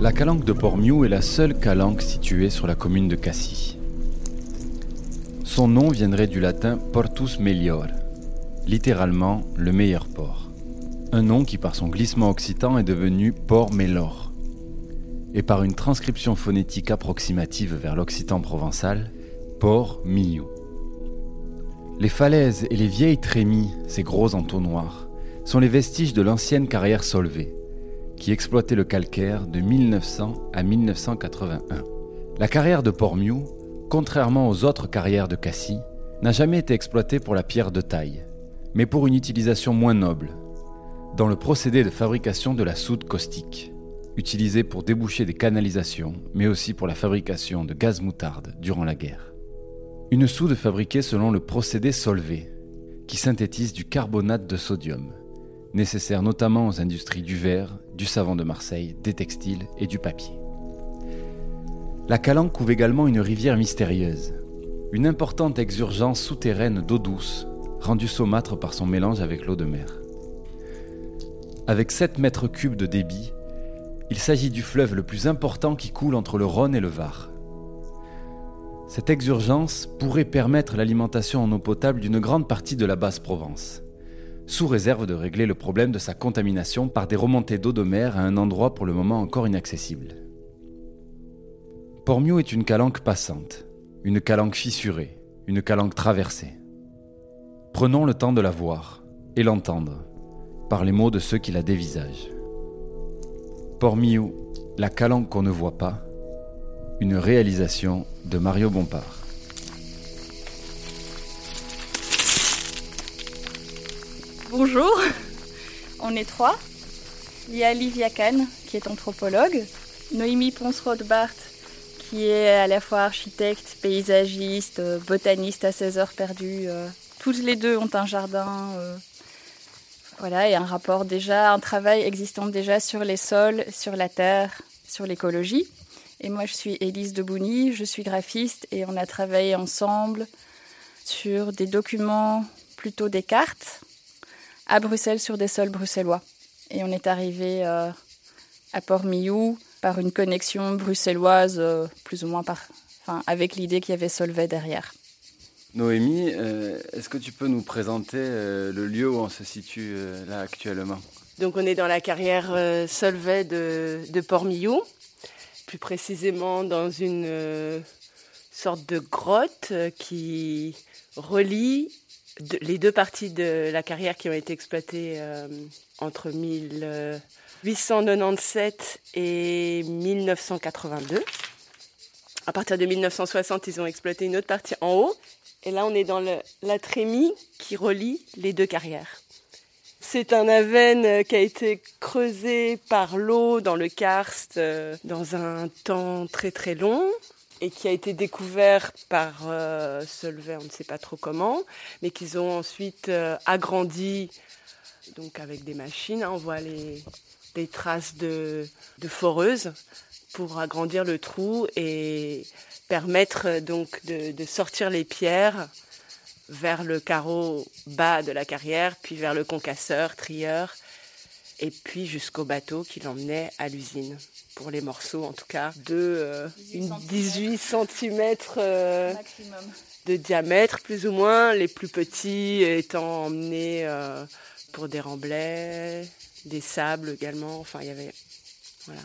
La calanque de Port-Miou est la seule calanque située sur la commune de Cassis. Son nom viendrait du latin Portus Melior, littéralement le meilleur port. Un nom qui par son glissement occitan est devenu Port Melor. Et par une transcription phonétique approximative vers l'occitan provençal, Port Miou. Les falaises et les vieilles trémies, ces gros entonnoirs, sont les vestiges de l'ancienne carrière Solvay qui exploitait le calcaire de 1900 à 1981. La carrière de Port-Miou, contrairement aux autres carrières de Cassis, n'a jamais été exploitée pour la pierre de taille, mais pour une utilisation moins noble, dans le procédé de fabrication de la soude caustique, utilisée pour déboucher des canalisations, mais aussi pour la fabrication de gaz moutarde durant la guerre. Une soude fabriquée selon le procédé Solvay, qui synthétise du carbonate de sodium, nécessaire notamment aux industries du verre, du savon de Marseille, des textiles et du papier. La Calanque couvre également une rivière mystérieuse, une importante exurgence souterraine d'eau douce, rendue saumâtre par son mélange avec l'eau de mer. Avec 7 mètres cubes de débit, il s'agit du fleuve le plus important qui coule entre le Rhône et le Var. Cette exurgence pourrait permettre l'alimentation en eau potable d'une grande partie de la basse Provence sous réserve de régler le problème de sa contamination par des remontées d'eau de mer à un endroit pour le moment encore inaccessible. Pormio est une calanque passante, une calanque fissurée, une calanque traversée. Prenons le temps de la voir et l'entendre par les mots de ceux qui la dévisagent. Pormio, la calanque qu'on ne voit pas, une réalisation de Mario Bompard. Bonjour, on est trois. Il y a Livia Kahn, qui est anthropologue, Noémie Ponce-Rothbart, qui est à la fois architecte, paysagiste, botaniste à 16 heures perdues. Euh, toutes les deux ont un jardin. Euh, voilà, et un rapport déjà, un travail existant déjà sur les sols, sur la terre, sur l'écologie. Et moi, je suis Élise Debouny, je suis graphiste et on a travaillé ensemble sur des documents, plutôt des cartes, à Bruxelles sur des sols bruxellois. Et on est arrivé euh, à Port-Miou par une connexion bruxelloise, euh, plus ou moins par, enfin, avec l'idée qu'il y avait Solvay derrière. Noémie, euh, est-ce que tu peux nous présenter le lieu où on se situe là actuellement? Donc on est dans la carrière Solvay de, de Port-Miou, plus précisément dans une sorte de grotte qui relie les deux parties de la carrière qui ont été exploitées euh, entre 1897 et 1982. À partir de 1960, ils ont exploité une autre partie en haut. Et là, on est dans la trémie qui relie les deux carrières. C'est un aven qui a été creusé par l'eau dans le karst euh, dans un temps très très long et qui a été découvert par euh, Solvay, on ne sait pas trop comment, mais qu'ils ont ensuite euh, agrandi donc avec des machines. Hein, on voit les, traces de, de foreuse pour agrandir le trou et permettre euh, donc de, de, sortir les pierres vers le carreau bas de la carrière, puis vers le concasseur, trieur, et puis jusqu'au bateau qui l'emmenait à l'usine pour les morceaux en tout cas de 18 cm de diamètre plus ou moins, les plus petits étant emmenés pour des remblais, des sables également, enfin il y avait voilà.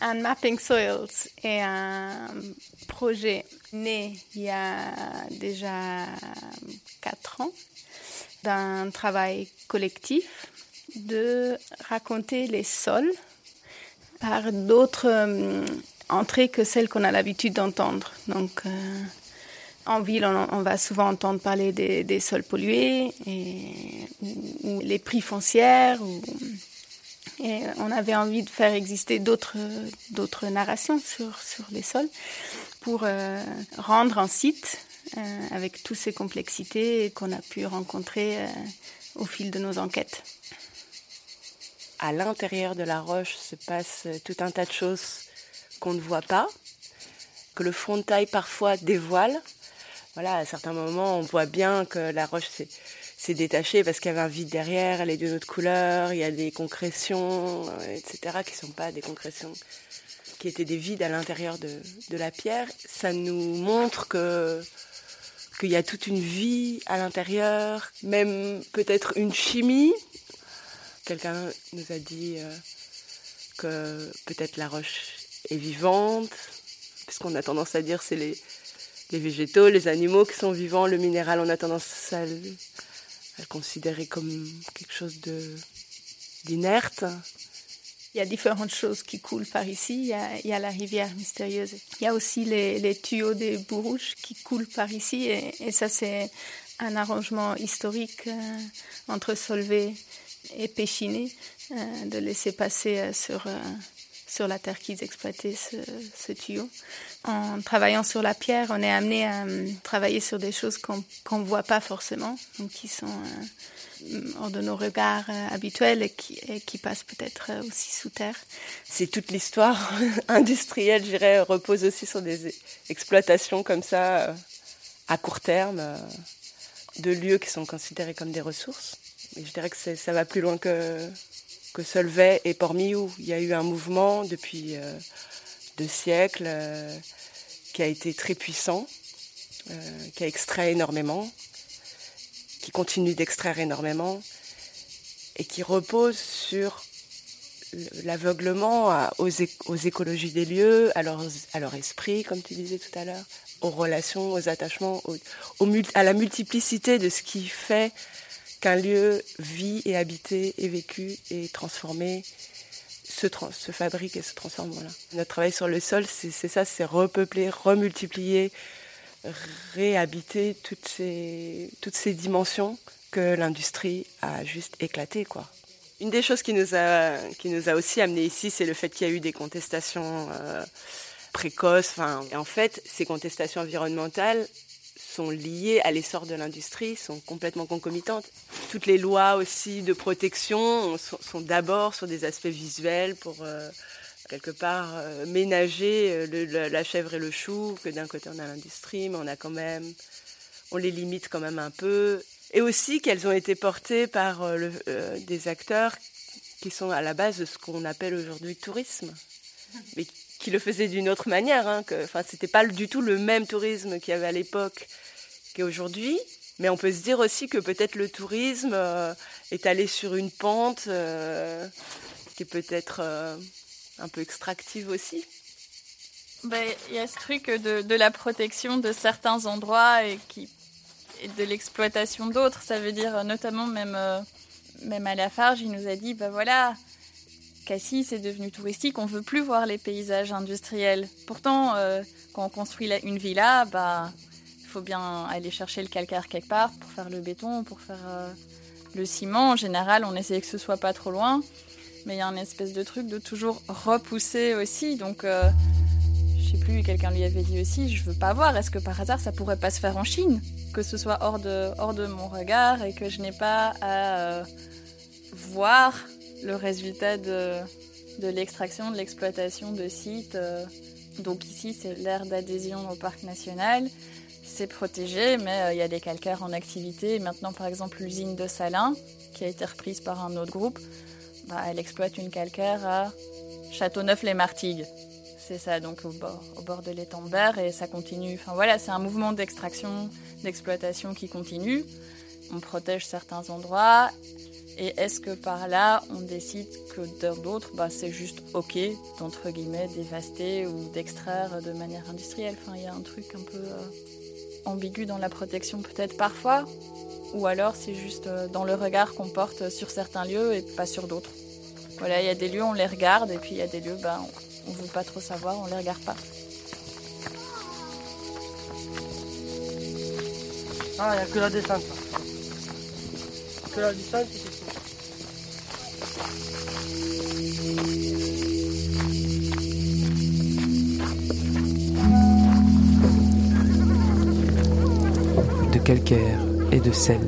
Un Mapping Soils est un projet né il y a déjà quatre ans d'un travail collectif de raconter les sols par d'autres euh, entrées que celles qu'on a l'habitude d'entendre. Donc, euh, en ville, on, va souvent entendre parler des, sols pollués ou, les prix foncières. et on avait envie de faire exister d'autres, d'autres narrations sur, sur les sols pour euh, rendre un site avec toutes ces complexités qu'on a pu rencontrer au fil de nos enquêtes à l'intérieur de la roche se passe tout un tas de choses qu'on ne voit pas, que le frontail parfois dévoile. Voilà, à certains moments, on voit bien que la roche s'est détachée parce qu'il y avait un vide derrière, elle est d'une autre couleur, il y a des concrétions, euh, etc., qui ne sont pas des concrétions, qui étaient des vides à l'intérieur de, de la pierre. Ça nous montre que qu'il y a toute une vie à l'intérieur, même peut-être une chimie Quelqu'un nous a dit euh, que peut-être la roche est vivante, puisqu'on a tendance à dire c'est les, végétaux, les animaux qui sont vivants, le minéral, on a tendance à le, considérer comme quelque chose d'inerte. Il y a différentes choses qui coulent par ici. Il y a, la rivière mystérieuse. Il y a aussi les, tuyaux des Bourrouches qui coulent par ici. Et, ça, c'est un arrangement historique euh, entre Solvay et péchiné euh, de laisser passer euh, sur, euh, sur la terre qu'ils exploitaient ce, tuyau. En travaillant sur la pierre, on est amené à travailler sur des choses qu'on ne voit pas forcément, donc qui sont hors de nos regards habituels et qui, qui passent peut-être aussi sous terre. C'est toute l'histoire industrielle, je dirais, repose aussi sur des exploitations comme ça, à court terme, de lieux qui sont considérés comme des ressources je dirais que ça va plus loin que, que Solvay et Port-Miou. Il y a eu un mouvement depuis euh, deux siècles euh, qui a été très puissant, euh, qui a extrait énormément, qui continue d'extraire énormément et qui repose sur l'aveuglement aux, écologies des lieux, à leur esprit, comme tu disais tout à l'heure, aux relations, aux attachements, à la multiplicité de ce qui fait qu'un lieu vit et habité et vécu et transformé se, fabrique et se transforme. Notre travail sur le sol, c'est ça, c'est repeupler, remultiplier, réhabiter toutes ces, dimensions que l'industrie a juste éclatées. Quoi. Une des choses qui nous a, qui nous a aussi amené ici, c'est le fait qu'il y a eu des contestations euh, précoces. Et en fait, ces contestations environnementales, sont liées à l'essor de l'industrie, sont complètement concomitantes. Toutes les lois aussi de protection sont, d'abord sur des aspects visuels pour euh, quelque part euh, ménager euh, la chèvre et le chou, que d'un côté on a l'industrie, mais on a quand même, on les limite quand même un peu. Et aussi qu'elles ont été portées par des acteurs qui sont à la base de ce qu'on appelle aujourd'hui tourisme, mais qui le faisaient d'une autre manière. Hein, que, enfin, c'était pas du tout le même tourisme qu'il y avait à l'époque qu'aujourd'hui. Mais on peut se dire aussi que peut-être le tourisme euh, est allé sur une pente euh, qui est peut-être euh, un peu extractive aussi. Ben, il y a ce truc de, la protection de certains endroits et, de l'exploitation d'autres. Ça veut dire notamment même, même à la Farge, il nous a dit, ben voilà, Cassis c'est devenu touristique, on veut plus voir les paysages industriels. Pourtant, quand on construit une villa, bah, il faut bien aller chercher le calcaire quelque part pour faire le béton, pour faire euh, le ciment. En général, on essaie que ce soit pas trop loin. Mais il y a un espèce de truc de toujours repousser aussi. Donc, euh, je sais plus, quelqu'un lui avait dit aussi, je veux pas voir. Est-ce que par hasard, ça pourrait pas se faire en Chine? Que ce soit hors de, hors de mon regard et que je n'ai pas à euh, voir le résultat de, l'extraction, de l'exploitation de sites. Donc ici, c'est l'ère d'adhésion au parc national c'est protégé, mais euh, il y a des calcaires en activité. Maintenant, par exemple, l'usine de Salins, qui a été reprise par un autre groupe, bah, elle exploite une calcaire à Châteauneuf-les-Martigues. C'est ça, donc au bord, au bord de l'étang de et ça continue. Enfin voilà, c'est un mouvement d'extraction, d'exploitation qui continue. On protège certains endroits. Et est-ce que par là, on décide que d'autres, bah, c'est juste OK, d'entre guillemets, dévaster ou d'extraire de manière industrielle? Il y a un truc un peu euh, ambigu dans la protection, peut-être parfois. Ou alors, c'est juste euh, dans le regard qu'on porte sur certains lieux et pas sur d'autres. Voilà, il y a des lieux, on les regarde, et puis il y a des lieux, bah, on ne veut pas trop savoir, on les regarde pas. Ah, il n'y a que la descente. Que la c'est De calcaire et de sel.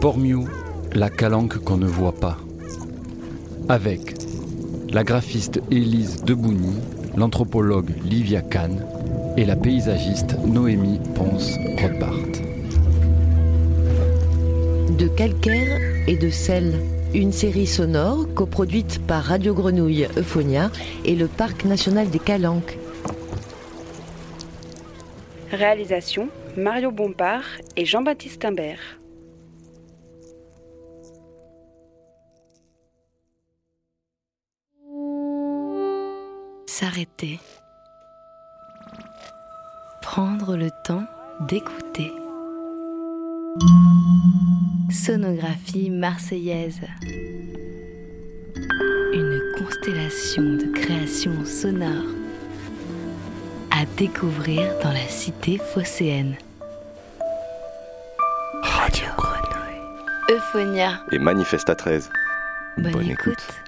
Pormiou, la calanque qu'on ne voit pas. Avec la graphiste Élise Debougny, l'anthropologue Livia Kahn et la paysagiste Noémie Ponce-Rothbart. De calcaire et de sel, une série sonore coproduite par Radio Grenouille Euphonia et le Parc national des Calanques. Réalisation Mario Bompard et Jean-Baptiste Imbert. S'arrêter. Prendre le temps d'écouter. Sonographie marseillaise. Une constellation de créations sonores à découvrir dans la cité phocéenne. Radio Grenouille. Euphonia. Et Manifesta 13. Bonne, écoute.